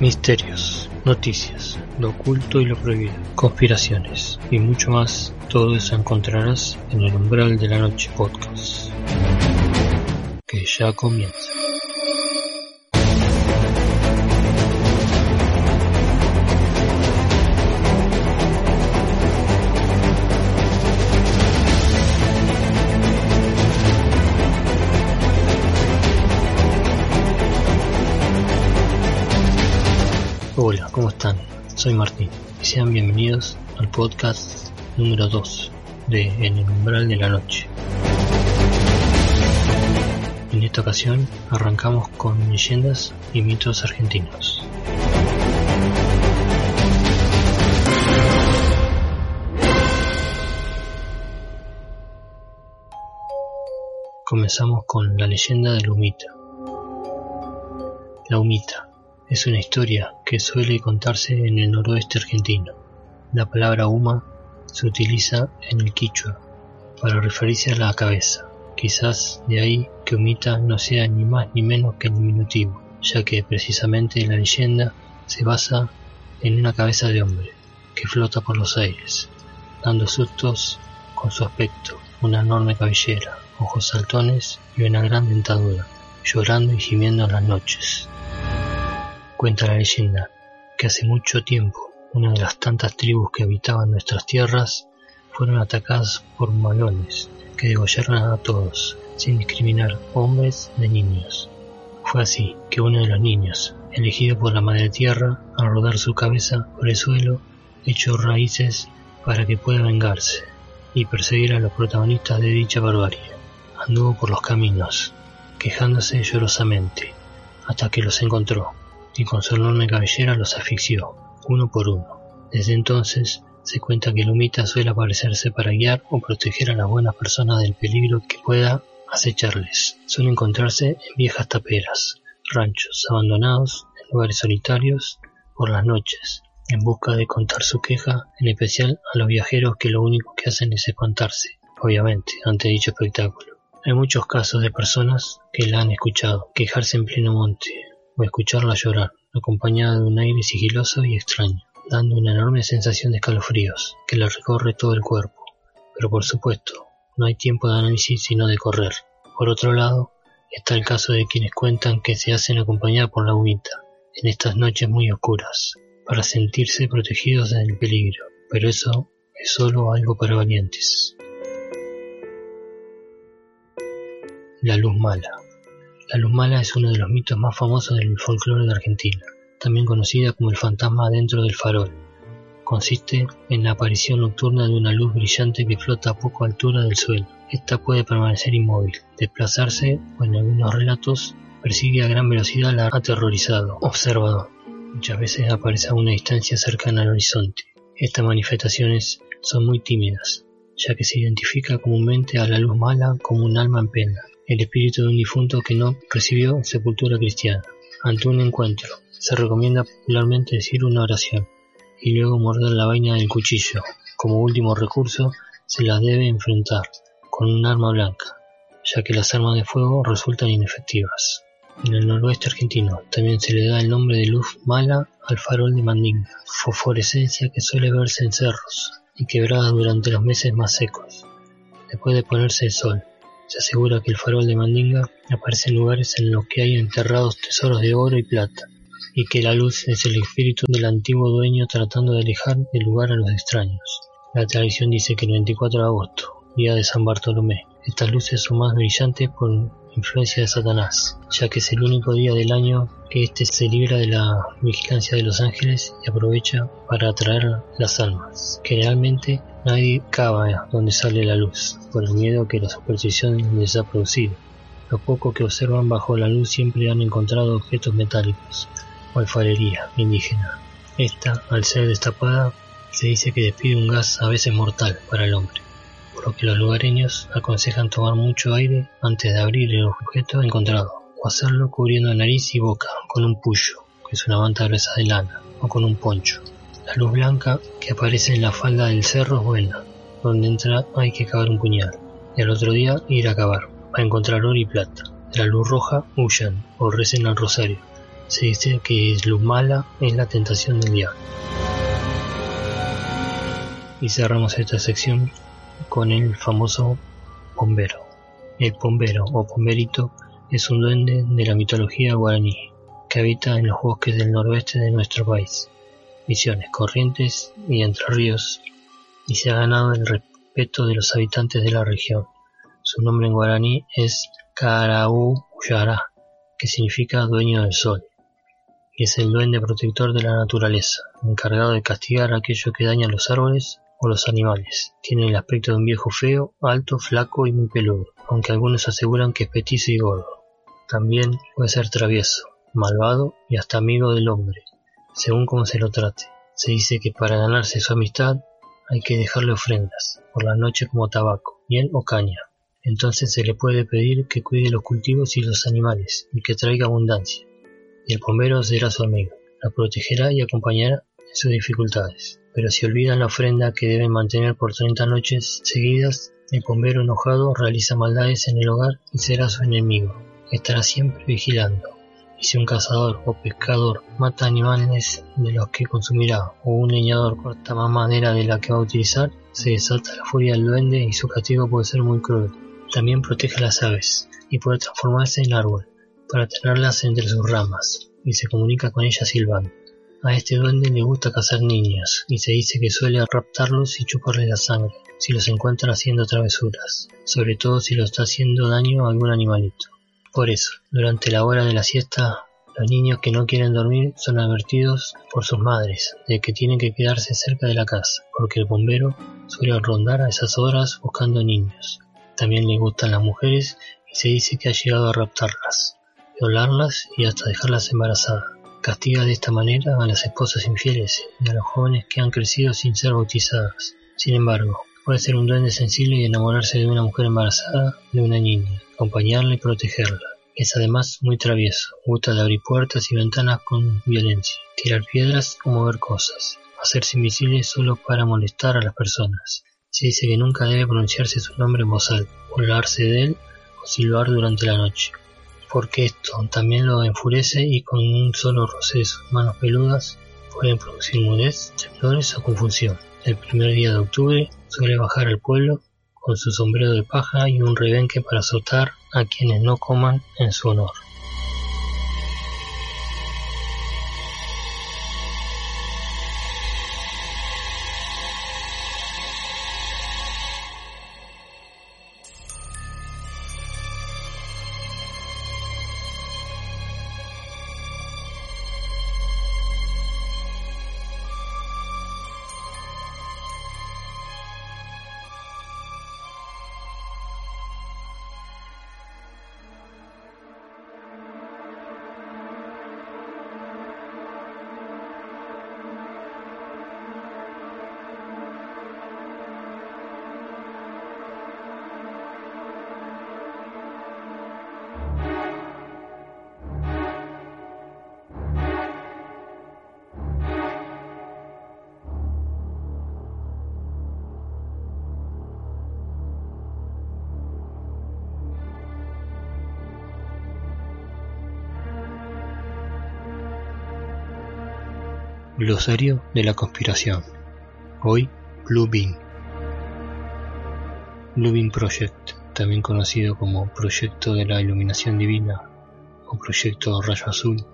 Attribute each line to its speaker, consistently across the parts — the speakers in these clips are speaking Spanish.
Speaker 1: Misterios, noticias, lo oculto y lo prohibido, conspiraciones y mucho más, todo eso encontrarás en el umbral de la noche podcast. Que ya comienza. ¿Cómo están? Soy Martín y sean bienvenidos al podcast número 2 de En el umbral de la noche. En esta ocasión arrancamos con leyendas y mitos argentinos. Comenzamos con la leyenda de la humita. La humita es una historia que suele contarse en el noroeste argentino. La palabra huma se utiliza en el quichua para referirse a la cabeza. Quizás de ahí que humita no sea ni más ni menos que el diminutivo, ya que precisamente la leyenda se basa en una cabeza de hombre que flota por los aires, dando sustos con su aspecto, una enorme cabellera, ojos saltones y una gran dentadura, llorando y gimiendo en las noches. Cuenta la leyenda que hace mucho tiempo una de las tantas tribus que habitaban nuestras tierras fueron atacadas por malones que degollaron a todos, sin discriminar hombres de niños. Fue así que uno de los niños, elegido por la madre tierra, al rodar su cabeza por el suelo, echó raíces para que pueda vengarse y perseguir a los protagonistas de dicha barbarie. Anduvo por los caminos, quejándose llorosamente, hasta que los encontró y con su enorme cabellera los asfixió, uno por uno. Desde entonces se cuenta que el humita suele aparecerse para guiar o proteger a las buenas personas del peligro que pueda acecharles. Suele encontrarse en viejas taperas, ranchos abandonados, en lugares solitarios, por las noches, en busca de contar su queja, en especial a los viajeros que lo único que hacen es espantarse, obviamente, ante dicho espectáculo. Hay muchos casos de personas que la han escuchado quejarse en pleno monte, o escucharla llorar, acompañada de un aire sigiloso y extraño, dando una enorme sensación de escalofríos que le recorre todo el cuerpo. Pero por supuesto, no hay tiempo de análisis sino de correr. Por otro lado, está el caso de quienes cuentan que se hacen acompañar por la humita en estas noches muy oscuras, para sentirse protegidos del peligro, pero eso es solo algo para valientes. La luz mala. La luz mala es uno de los mitos más famosos del folclore de Argentina, también conocida como el fantasma dentro del farol. Consiste en la aparición nocturna de una luz brillante que flota a poca altura del suelo. Esta puede permanecer inmóvil, desplazarse o en algunos relatos persigue a gran velocidad al aterrorizado observador. Muchas veces aparece a una distancia cercana al horizonte. Estas manifestaciones son muy tímidas, ya que se identifica comúnmente a la luz mala como un alma en pena, el espíritu de un difunto que no recibió sepultura cristiana. Ante un encuentro, se recomienda popularmente decir una oración y luego morder la vaina del cuchillo. Como último recurso, se la debe enfrentar con un arma blanca, ya que las armas de fuego resultan inefectivas. En el noroeste argentino también se le da el nombre de luz mala al farol de Mandinga, fosforescencia que suele verse en cerros y quebradas durante los meses más secos. Después de ponerse el sol, se asegura que el farol de Mandinga aparece en lugares en los que hay enterrados tesoros de oro y plata, y que la luz es el espíritu del antiguo dueño tratando de alejar del lugar a los extraños. La tradición dice que el 24 de agosto, día de San Bartolomé, estas luces son más brillantes por influencia de Satanás, ya que es el único día del año que éste se libra de la vigilancia de los ángeles y aprovecha para atraer las almas. Generalmente nadie cava donde sale la luz, por el miedo que la superstición les ha producido. Los pocos que observan bajo la luz siempre han encontrado objetos metálicos o alfarería indígena. Esta, al ser destapada, se dice que despide un gas a veces mortal para el hombre por lo que los lugareños aconsejan tomar mucho aire antes de abrir el objeto encontrado, o hacerlo cubriendo nariz y boca con un puyo, que es una manta gruesa de lana, o con un poncho. La luz blanca que aparece en la falda del cerro es buena, donde entra hay que cavar un puñal, y al otro día ir a cavar, a encontrar oro y plata. De la luz roja huyan o recen al rosario, Se dice que Lumala es la tentación del diablo. Y cerramos esta sección con el famoso bombero. El bombero o bomberito es un duende de la mitología guaraní que habita en los bosques del noroeste de nuestro país, Misiones, Corrientes y Entre Ríos, y se ha ganado el respeto de los habitantes de la región. Su nombre en guaraní es Karaú que significa dueño del sol, y es el duende protector de la naturaleza, encargado de castigar aquello que daña los árboles o los animales. Tiene el aspecto de un viejo feo, alto, flaco y muy peludo, aunque algunos aseguran que es petizo y gordo. También puede ser travieso, malvado y hasta amigo del hombre, según como se lo trate. Se dice que para ganarse su amistad hay que dejarle ofrendas, por la noche como tabaco, miel o caña. Entonces se le puede pedir que cuide los cultivos y los animales y que traiga abundancia. Y el bombero será su amigo, la protegerá y acompañará en sus dificultades. Pero si olvidan la ofrenda que deben mantener por 30 noches seguidas, el bombero enojado realiza maldades en el hogar y será su enemigo. Estará siempre vigilando. Y si un cazador o pescador mata animales de los que consumirá o un leñador corta más madera de la que va a utilizar, se desata la furia del duende y su castigo puede ser muy cruel. También protege a las aves y puede transformarse en árbol para tenerlas entre sus ramas y se comunica con ellas silbando. A este duende le gusta cazar niños y se dice que suele raptarlos y chuparles la sangre si los encuentra haciendo travesuras, sobre todo si lo está haciendo daño a algún animalito. Por eso, durante la hora de la siesta, los niños que no quieren dormir son advertidos por sus madres de que tienen que quedarse cerca de la casa, porque el bombero suele rondar a esas horas buscando niños. También le gustan las mujeres y se dice que ha llegado a raptarlas, violarlas y hasta dejarlas embarazadas. Castiga de esta manera a las esposas infieles y a los jóvenes que han crecido sin ser bautizadas. Sin embargo, puede ser un duende sensible y enamorarse de una mujer embarazada de una niña, acompañarla y protegerla. Es además muy travieso, gusta de abrir puertas y ventanas con violencia, tirar piedras o mover cosas, hacerse invisible solo para molestar a las personas. Se dice que nunca debe pronunciarse su nombre en voz alta, burlarse de él o silbar durante la noche porque esto también lo enfurece y con un solo roce de sus manos peludas pueden producir mudez, temblores o confusión. El primer día de octubre suele bajar al pueblo con su sombrero de paja y un rebenque para azotar a quienes no coman en su honor. Glosario de la conspiración. Hoy, Blue Bean. Blue Bean Project, también conocido como Proyecto de la Iluminación Divina o Proyecto Rayo Azul,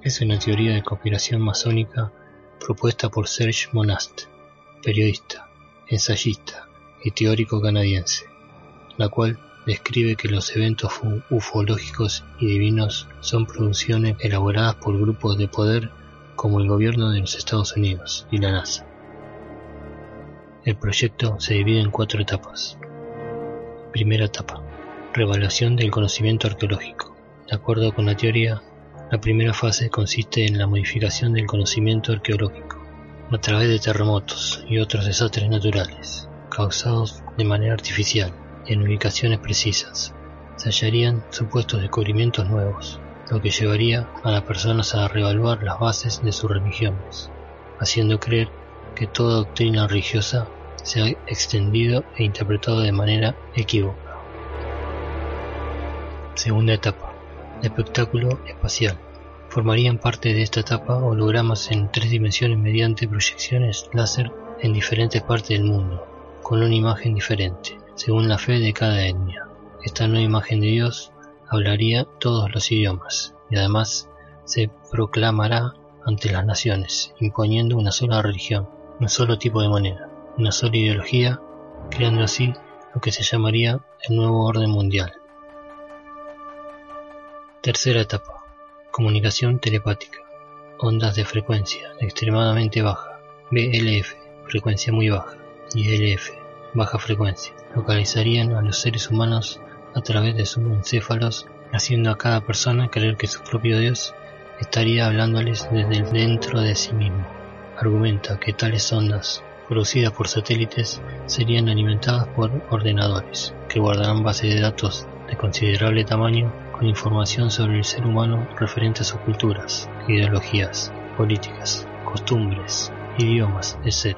Speaker 1: es una teoría de conspiración masónica propuesta por Serge Monast, periodista, ensayista y teórico canadiense, la cual describe que los eventos ufológicos y divinos son producciones elaboradas por grupos de poder como el gobierno de los Estados Unidos y la NASA. El proyecto se divide en cuatro etapas. Primera etapa. Revaluación del conocimiento arqueológico. De acuerdo con la teoría, la primera fase consiste en la modificación del conocimiento arqueológico a través de terremotos y otros desastres naturales, causados de manera artificial en ubicaciones precisas. Se hallarían supuestos descubrimientos nuevos, lo que llevaría a las personas a reevaluar las bases de sus religiones, haciendo creer que toda doctrina religiosa se ha extendido e interpretado de manera equívoca. Segunda etapa. Espectáculo espacial. Formarían parte de esta etapa hologramas en tres dimensiones mediante proyecciones láser en diferentes partes del mundo, con una imagen diferente, según la fe de cada etnia. Esta nueva imagen de Dios hablaría todos los idiomas y además se proclamará ante las naciones, imponiendo una sola religión, un solo tipo de moneda, una sola ideología, creando así lo que se llamaría el nuevo orden mundial. Tercera etapa. Comunicación telepática. Ondas de frecuencia extremadamente baja. BLF, frecuencia muy baja. Y LF, baja frecuencia. Localizarían a los seres humanos a través de sus encéfalos, haciendo a cada persona creer que su propio Dios estaría hablándoles desde dentro de sí mismo. Argumenta que tales ondas producidas por satélites serían alimentadas por ordenadores, que guardarán bases de datos de considerable tamaño con información sobre el ser humano referente a sus culturas, ideologías, políticas, costumbres, idiomas, etc.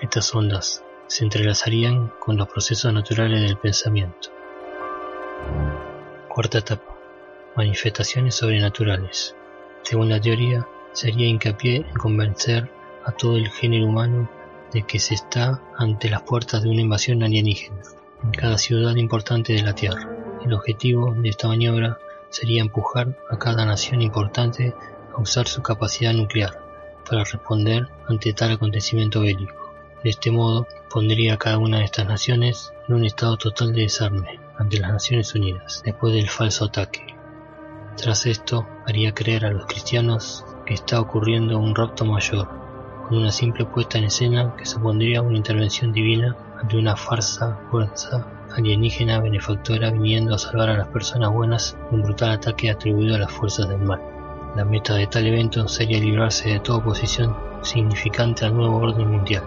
Speaker 1: Estas ondas se entrelazarían con los procesos naturales del pensamiento. Cuarta etapa. Manifestaciones sobrenaturales. Según la teoría, sería hincapié en convencer a todo el género humano de que se está ante las puertas de una invasión alienígena en cada ciudad importante de la Tierra. El objetivo de esta maniobra sería empujar a cada nación importante a usar su capacidad nuclear para responder ante tal acontecimiento bélico. De este modo, pondría a cada una de estas naciones en un estado total de desarme ante las Naciones Unidas, después del falso ataque. Tras esto, haría creer a los cristianos que está ocurriendo un rapto mayor, con una simple puesta en escena que supondría una intervención divina ante una farsa fuerza alienígena benefactora viniendo a salvar a las personas buenas de un brutal ataque atribuido a las fuerzas del mal. La meta de tal evento sería librarse de toda oposición significante al nuevo orden mundial.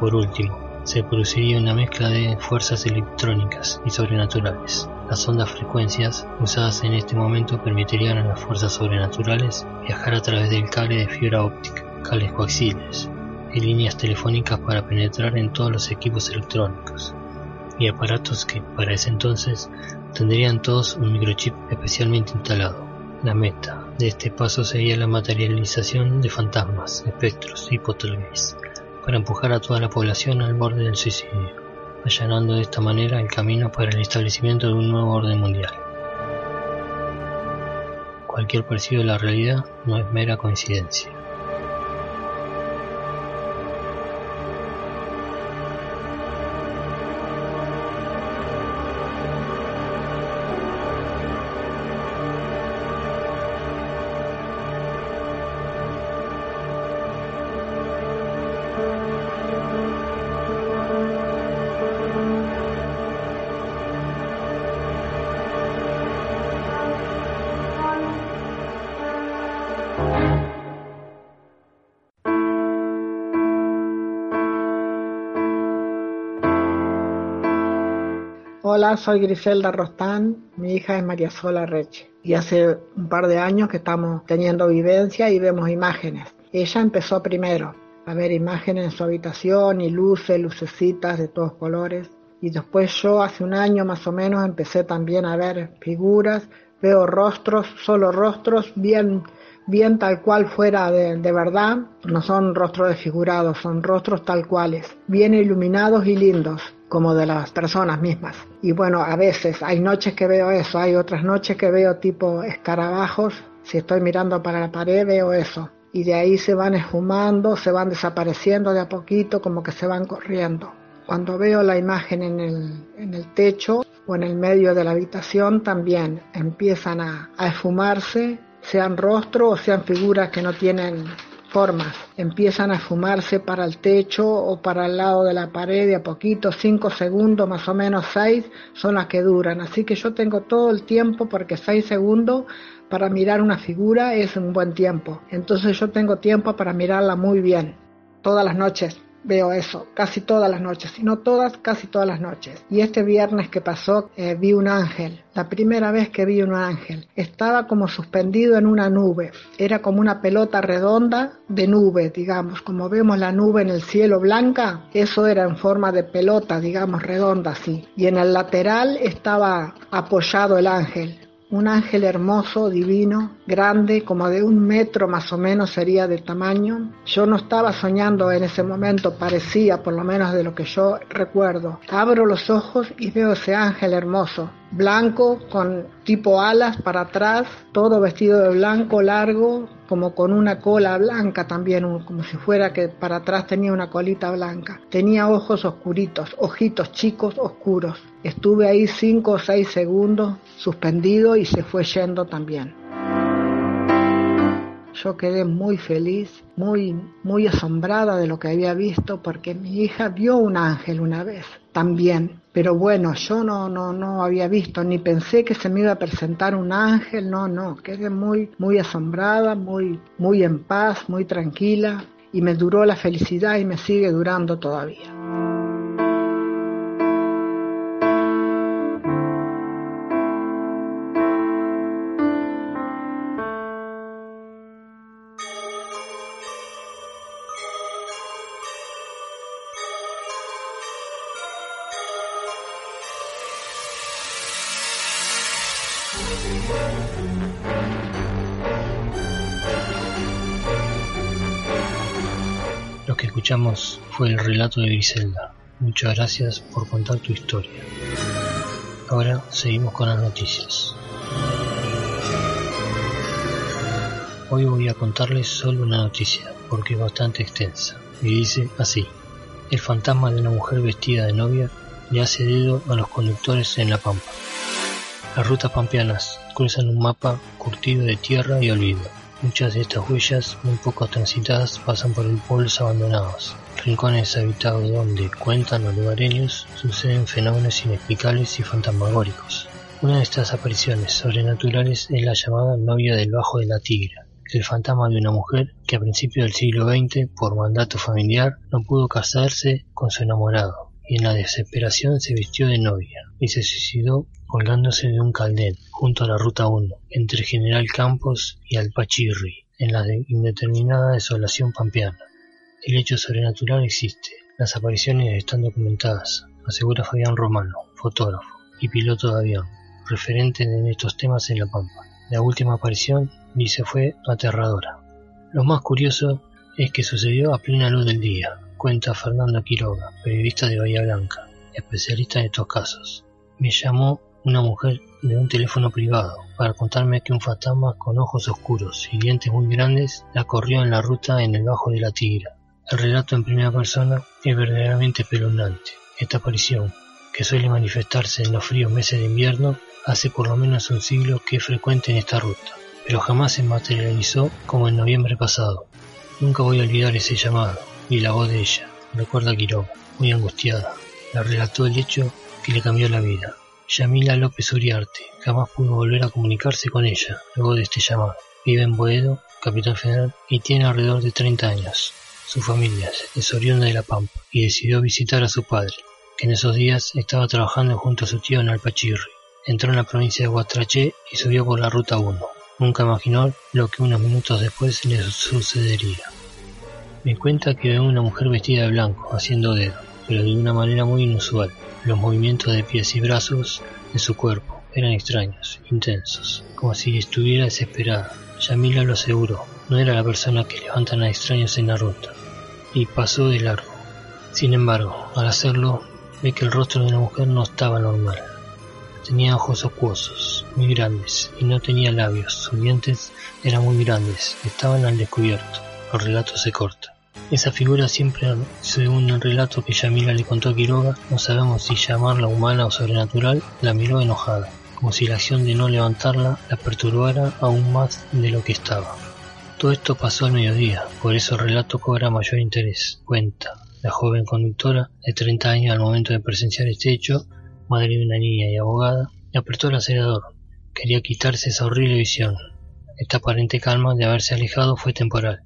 Speaker 1: Por último, se produciría una mezcla de fuerzas electrónicas y sobrenaturales. Las ondas frecuencias usadas en este momento permitirían a las fuerzas sobrenaturales viajar a través del cable de fibra óptica cables coaxiales y líneas telefónicas para penetrar en todos los equipos electrónicos y aparatos que para ese entonces tendrían todos un microchip especialmente instalado. La meta de este paso sería la materialización de fantasmas, espectros y poltergeists para empujar a toda la población al borde del suicidio, allanando de esta manera el camino para el establecimiento de un nuevo orden mundial. Cualquier parecido a la realidad no es mera coincidencia.
Speaker 2: Hola, soy Griselda Rostán, mi hija es María Sola Reche. Y hace un par de años que estamos teniendo vivencia y vemos imágenes. Ella empezó primero a ver imágenes en su habitación y luces, lucecitas de todos colores. Y después yo hace un año más o menos empecé también a ver figuras, veo rostros, solo rostros bien bien tal cual fuera de, de, verdad, no son rostros desfigurados, son rostros tal cuales, bien iluminados y lindos como de las personas mismas. Y bueno, a veces hay noches que veo eso, hay otras noches que veo tipo escarabajos, si estoy mirando para la pared veo eso. Y de ahí se van esfumando, se van desapareciendo de a poquito, como que se van corriendo. Cuando veo la imagen en el, en el techo o en el medio de la habitación, también empiezan a, a esfumarse, sean rostros o sean figuras que no tienen formas. Empiezan a fumarse para el techo o para el lado de la pared de a poquito, cinco segundos, más o menos seis, son las que duran. Así que yo tengo todo el tiempo porque seis segundos para mirar una figura es un buen tiempo. Entonces yo tengo tiempo para mirarla muy bien, todas las noches veo eso casi todas las noches, si no todas, casi todas las noches. Y este viernes que pasó eh, vi un ángel, la primera vez que vi un ángel. Estaba como suspendido en una nube, era como una pelota redonda de nube, digamos, como vemos la nube en el cielo blanca, eso era en forma de pelota, digamos, redonda así. Y en el lateral estaba apoyado el ángel, un ángel hermoso, divino, grande, como de un metro más o menos sería de tamaño. Yo no estaba soñando en ese momento, parecía por lo menos de lo que yo recuerdo. Abro los ojos y veo ese ángel hermoso, blanco, con tipo alas para atrás, todo vestido de blanco, largo, como con una cola blanca también, como si fuera que para atrás tenía una colita blanca. Tenía ojos oscuritos, ojitos chicos, oscuros. Estuve ahí cinco o seis segundos suspendido y se fue yendo también. Yo quedé muy feliz, muy, muy asombrada de lo que había visto porque mi hija vio un ángel una vez también. Pero bueno, yo no, no, no había visto, ni pensé que se me iba a presentar un ángel, no, no, quedé muy, muy asombrada, muy, muy en paz, muy tranquila, y me duró la felicidad y me sigue durando todavía.
Speaker 1: Escuchamos fue el relato de Griselda. Muchas gracias por contar tu historia. Ahora seguimos con las noticias. Hoy voy a contarles solo una noticia, porque es bastante extensa, y dice así. El fantasma de una mujer vestida de novia le hace dedo a los conductores en La Pampa. Las rutas pampeanas cruzan un mapa curtido de tierra y olvido. Muchas de estas huellas, muy poco transitadas, pasan por pueblos abandonados, rincones habitados donde, cuentan los lugareños, suceden fenómenos inexplicables y fantasmagóricos. Una de estas apariciones sobrenaturales es la llamada novia del Bajo de la Tigra, el fantasma de una mujer que a principios del siglo XX, por mandato familiar, no pudo casarse con su enamorado, y en la desesperación se vistió de novia y se suicidó colgándose de un caldén junto a la Ruta 1, entre General Campos y Alpachirri, en la indeterminada desolación pampeana. El hecho sobrenatural existe, las apariciones están documentadas, asegura Fabián Romano, fotógrafo y piloto de avión, referente en estos temas en La Pampa. La última aparición, dice, fue aterradora. Lo más curioso es que sucedió a plena luz del día, cuenta Fernando Quiroga, periodista de Bahía Blanca, especialista en estos casos. Me llamó una mujer de un teléfono privado para contarme que un fantasma con ojos oscuros y dientes muy grandes la corrió en la ruta en el bajo de la tigra. El relato en primera persona es verdaderamente espeluznante. Esta aparición, que suele manifestarse en los fríos meses de invierno, hace por lo menos un siglo que es frecuente en esta ruta, pero jamás se materializó como en noviembre pasado. Nunca voy a olvidar ese llamado y la voz de ella, recuerda Quiroga, muy angustiada. La relató el hecho que le cambió la vida. Yamila López Uriarte jamás pudo volver a comunicarse con ella luego de este llamado. Vive en Boedo, capital federal, y tiene alrededor de 30 años. Su familia es oriunda de La Pampa y decidió visitar a su padre, que en esos días estaba trabajando junto a su tío en Alpachirri. Entró en la provincia de Guatraché y subió por la ruta 1. Nunca imaginó lo que unos minutos después le sucedería. Me cuenta que ve una mujer vestida de blanco haciendo dedo, pero de una manera muy inusual. Los movimientos de pies y brazos de su cuerpo eran extraños, intensos, como si estuviera desesperada. Yamila lo aseguró, no era la persona que levantan a extraños en la ruta, y pasó de largo. Sin embargo, al hacerlo, ve que el rostro de una mujer no estaba normal. Tenía ojos acuosos, muy grandes, y no tenía labios. Sus dientes eran muy grandes, estaban al descubierto. El relato se corta. Esa figura siempre, según el relato que Yamila le contó a Quiroga, no sabemos si llamarla humana o sobrenatural, la miró enojada, como si la acción de no levantarla la perturbara aún más de lo que estaba. Todo esto pasó al mediodía, por eso el relato cobra mayor interés. Cuenta, la joven conductora, de 30 años al momento de presenciar este hecho, madre de una niña y abogada, le apretó el acelerador. Quería quitarse esa horrible visión. Esta aparente calma de haberse alejado fue temporal.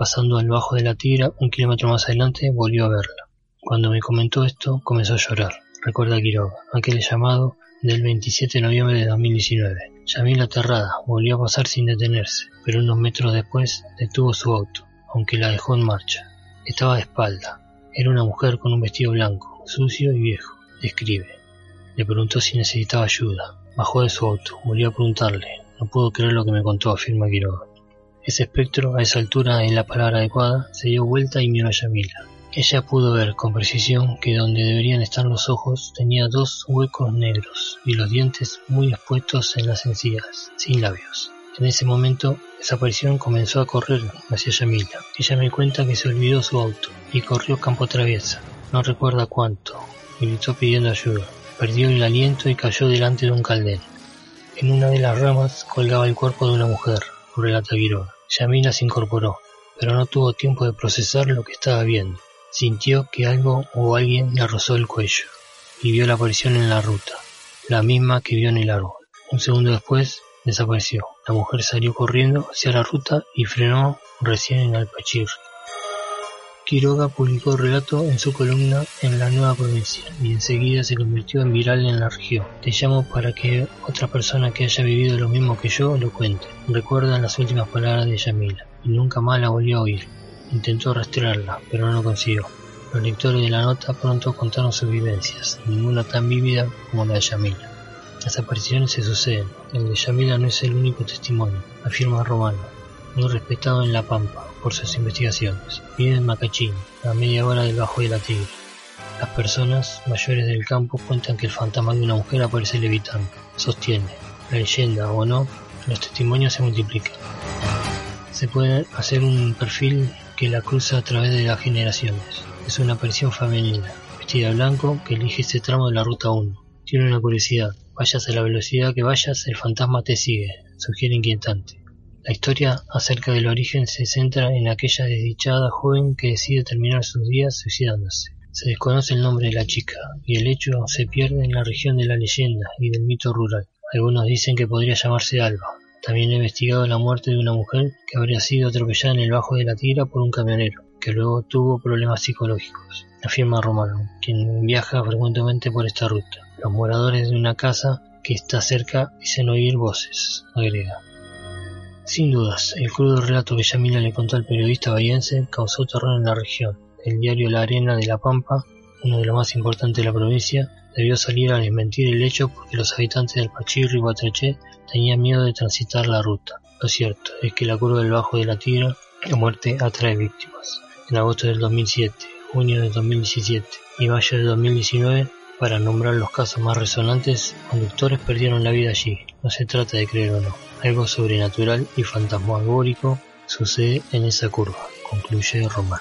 Speaker 1: Pasando al bajo de la tira, un kilómetro más adelante, volvió a verla. Cuando me comentó esto, comenzó a llorar. Recuerda Quiroga, aquel llamado del 27 de noviembre de 2019. Yamila aterrada, volvió a pasar sin detenerse, pero unos metros después detuvo su auto, aunque la dejó en marcha. Estaba de espalda. Era una mujer con un vestido blanco, sucio y viejo. Describe. Le preguntó si necesitaba ayuda. Bajó de su auto, volvió a preguntarle. No puedo creer lo que me contó, afirma Quiroga. Ese espectro, a esa altura es la palabra adecuada, se dio vuelta y miró a Yamila. Ella pudo ver con precisión que donde deberían estar los ojos tenía dos huecos negros y los dientes muy expuestos en las encías, sin labios. En ese momento, esa aparición comenzó a correr hacia Yamila. Ella me cuenta que se olvidó su auto y corrió campo traviesa. No recuerda cuánto. Gritó pidiendo ayuda. Perdió el aliento y cayó delante de un caldén. En una de las ramas colgaba el cuerpo de una mujer, Quiroga. Yamila se incorporó, pero no tuvo tiempo de procesar lo que estaba viendo. Sintió que algo o alguien le rozó el cuello y vio la aparición en la ruta, la misma que vio en el árbol. Un segundo después desapareció. La mujer salió corriendo hacia la ruta y frenó recién en Alpachir. Quiroga publicó el relato en su columna en la Nueva Provincia y enseguida se convirtió en viral en la región. Te llamo para que otra persona que haya vivido lo mismo que yo lo cuente. Recuerdan las últimas palabras de Yamila y nunca más la volvió a oír. Intentó rastrearla, pero no lo consiguió. Los lectores de la nota pronto contaron sus vivencias, ninguna tan vívida como la de Yamila. Las apariciones se suceden, el de Yamila no es el único testimonio, afirma Romano, muy respetado en La Pampa por sus investigaciones. Vive en Macachín, a media hora del Bajo de la Tigre. Las personas mayores del campo cuentan que el fantasma de una mujer aparece levitando. Sostiene, la leyenda o no, los testimonios se multiplican. Se puede hacer un perfil que la cruza a través de las generaciones. Es una aparición femenina, vestida de blanco, que elige este tramo de la ruta 1. Tiene una curiosidad, vayas a la velocidad que vayas, el fantasma te sigue, sugiere inquietante. La historia acerca del origen se centra en aquella desdichada joven que decide terminar sus días suicidándose. Se desconoce el nombre de la chica, y el hecho se pierde en la región de la leyenda y del mito rural. Algunos dicen que podría llamarse Alba, también he investigado la muerte de una mujer que habría sido atropellada en el Bajo de la Tira por un camionero, que luego tuvo problemas psicológicos, afirma Romano, quien viaja frecuentemente por esta ruta. Los moradores de una casa que está cerca dicen oír voces, agrega. Sin dudas, el crudo relato que Yamila le contó al periodista bahiense causó terror en la región. El diario La Arena de La Pampa, uno de los más importantes de la provincia, debió salir a desmentir el hecho porque los habitantes del Pachirri y Guatraché tenían miedo de transitar la ruta. Lo cierto es que la curva del Bajo de la Tira, la muerte atrae víctimas. En agosto del 2007, junio del 2017 y mayo del 2019, para nombrar los casos más resonantes, conductores perdieron la vida allí. No se trata de creer o no. Algo sobrenatural y fantasmagórico sucede en esa curva, concluye Román.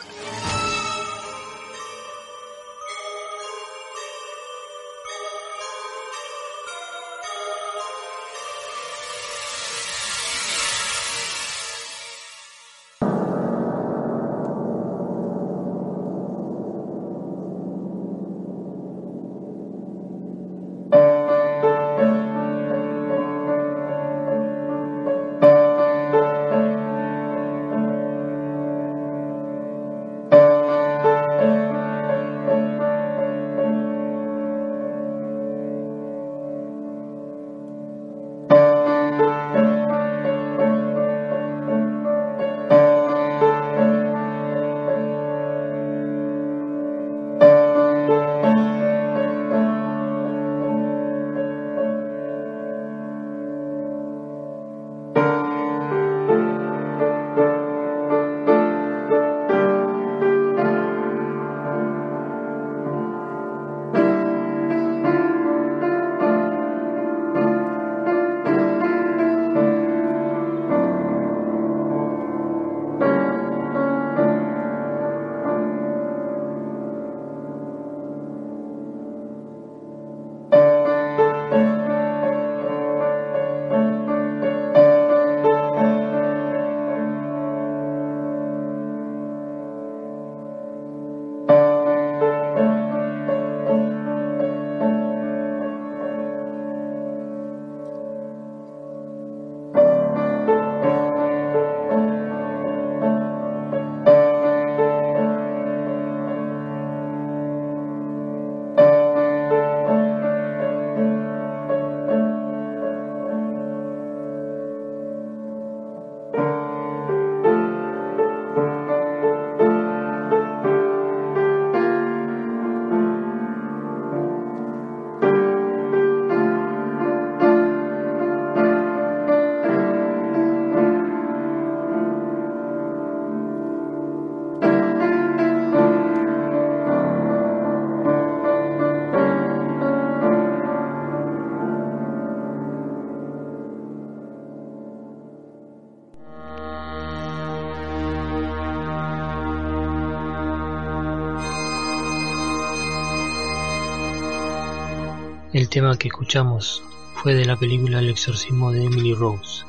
Speaker 1: El tema que escuchamos fue de la película El exorcismo de Emily Rose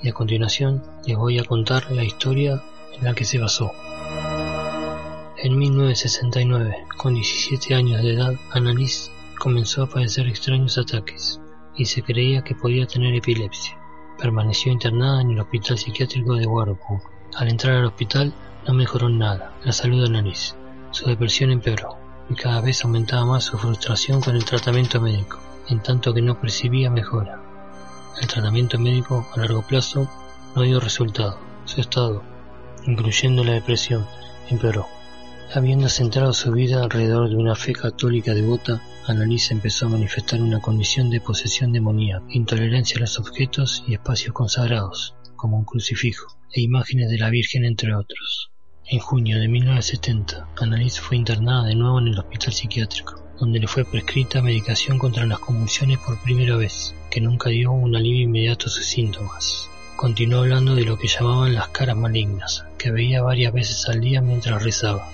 Speaker 1: y a continuación les voy a contar la historia en la que se basó. En 1969, con 17 años de edad, Annalise comenzó a padecer extraños ataques y se creía que podía tener epilepsia. Permaneció internada en el hospital psiquiátrico de Warburg. Al entrar al hospital no mejoró nada la salud de Annalise. Su depresión empeoró cada vez aumentaba más su frustración con el tratamiento médico, en tanto que no percibía mejora. El tratamiento médico a largo plazo no dio resultado. Su estado, incluyendo la depresión, empeoró. Habiendo centrado su vida alrededor de una fe católica devota, Annalise empezó a manifestar una condición de posesión demoníaca, intolerancia a los objetos y espacios consagrados, como un crucifijo, e imágenes de la Virgen entre otros. En junio de 1970, Annalise fue internada de nuevo en el hospital psiquiátrico, donde le fue prescrita medicación contra las convulsiones por primera vez, que nunca dio un alivio inmediato a sus síntomas. Continuó hablando de lo que llamaban las caras malignas, que veía varias veces al día mientras rezaba.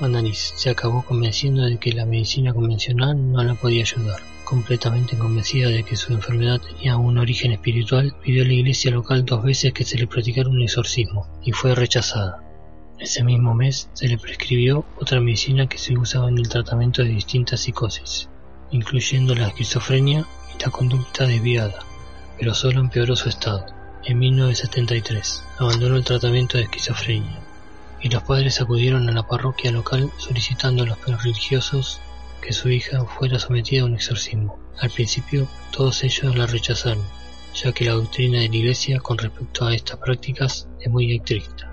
Speaker 1: Annalise se acabó convenciendo de que la medicina convencional no la podía ayudar. Completamente convencida de que su enfermedad tenía un origen espiritual, pidió a la iglesia local dos veces que se le practicara un exorcismo y fue rechazada. Ese mismo mes se le prescribió otra medicina que se usaba en el tratamiento de distintas psicosis, incluyendo la esquizofrenia y la conducta desviada, pero solo empeoró su estado. En 1973 abandonó el tratamiento de esquizofrenia y los padres acudieron a la parroquia local solicitando a los religiosos que su hija fuera sometida a un exorcismo. Al principio todos ellos la rechazaron, ya que la doctrina de la iglesia con respecto a estas prácticas es muy estricta.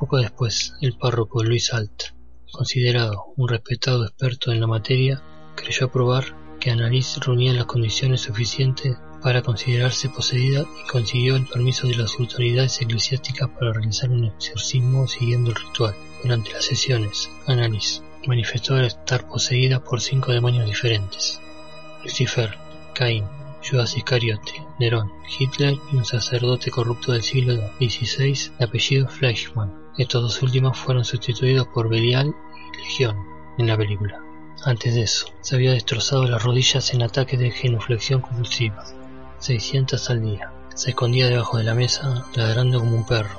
Speaker 1: Poco después, el párroco Luis Alt, considerado un respetado experto en la materia, creyó aprobar que Annalise reunía las condiciones suficientes para considerarse poseída y consiguió el permiso de las autoridades eclesiásticas para realizar un exorcismo siguiendo el ritual. Durante las sesiones, Annalise manifestó estar poseída por cinco demonios diferentes. Lucifer, Caín, Judas Iscariote, Nerón, Hitler y un sacerdote corrupto del siglo XVI de apellido Fleischmann. Estos dos últimos fueron sustituidos por Belial y Legión en la película. Antes de eso, se había destrozado las rodillas en ataques de genuflexión convulsiva. 600 al día. Se escondía debajo de la mesa, ladrando como un perro,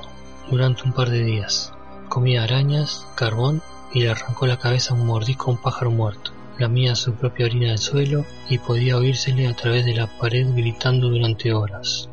Speaker 1: durante un par de días. Comía arañas, carbón y le arrancó la cabeza un mordisco a un pájaro muerto. Lamía su propia orina del suelo y podía oírsele a través de la pared gritando durante horas.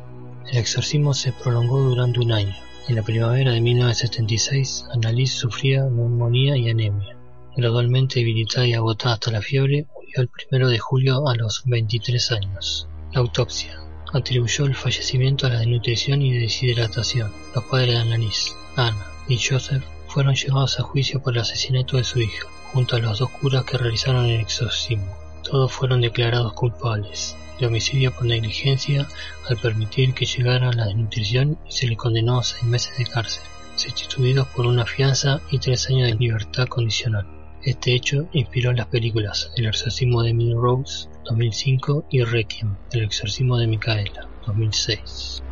Speaker 1: El exorcismo se prolongó durante un año. En la primavera de 1976, Annalise sufría neumonía y anemia. Gradualmente debilitada y agotada hasta la fiebre, murió el primero de julio a los 23 años. La autopsia atribuyó el fallecimiento a la desnutrición y deshidratación. Los padres de Annalise, Anna y Joseph fueron llevados a juicio por el asesinato de su hija, junto a los dos curas que realizaron el exorcismo. Todos fueron declarados culpables de homicidio por negligencia al permitir que llegara la desnutrición y se le condenó a seis meses de cárcel, sustituidos por una fianza y tres años de libertad condicional. Este hecho inspiró las películas El exorcismo de Emily Rose 2005 y Requiem, El exorcismo de Micaela 2006.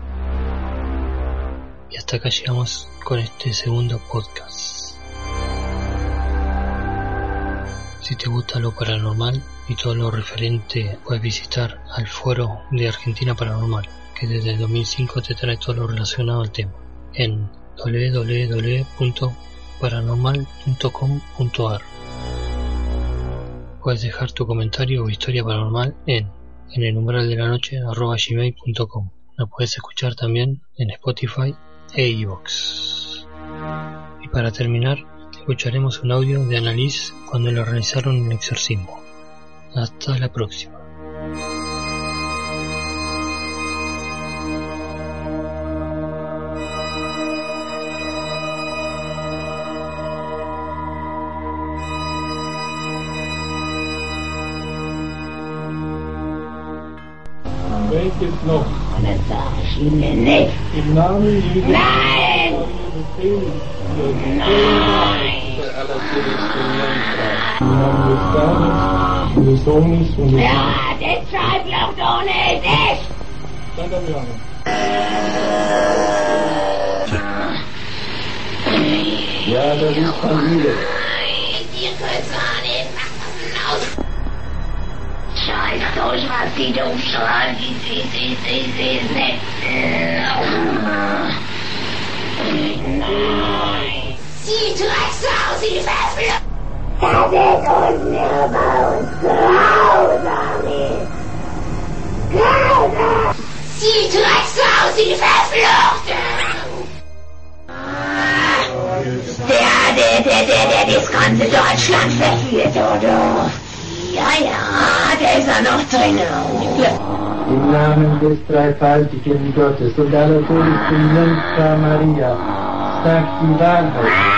Speaker 1: Y hasta acá llegamos con este segundo podcast. Si te gusta lo paranormal y todo lo referente, puedes visitar al foro de Argentina Paranormal, que desde el 2005 te trae todo lo relacionado al tema, en www.paranormal.com.ar. Puedes dejar tu comentario o historia paranormal en en el umbral de la noche gmail.com. Lo puedes escuchar también en Spotify e. Y para terminar, escucharemos un audio de Annalise cuando le realizaron el exorcismo. Hasta la próxima.
Speaker 3: Welches noch?
Speaker 4: Das sag ich Ihnen nicht.
Speaker 3: Im Namen Jesu
Speaker 4: Nein!
Speaker 3: des Sohnes und des
Speaker 4: Ja, der Treiblauf ohne dich!
Speaker 3: Dann haben wir Ja, das ist Familie.
Speaker 4: Ihr könnt gar nicht machen. Scheiß durch, was die da umschlagen. Ich seh's nicht. Nein, nein. Sie Drecksau, Sie Pfeffel! Sie Drecksau, Sie Verfluchte! Der, der, der, der, der das ganze Deutschland verführt, oder? Ja, ja, der ist ja noch drin. Ja.
Speaker 5: Im Namen des dreifaltigen Gottes und aller Todesbringender Maria, sagt die Wahrheit.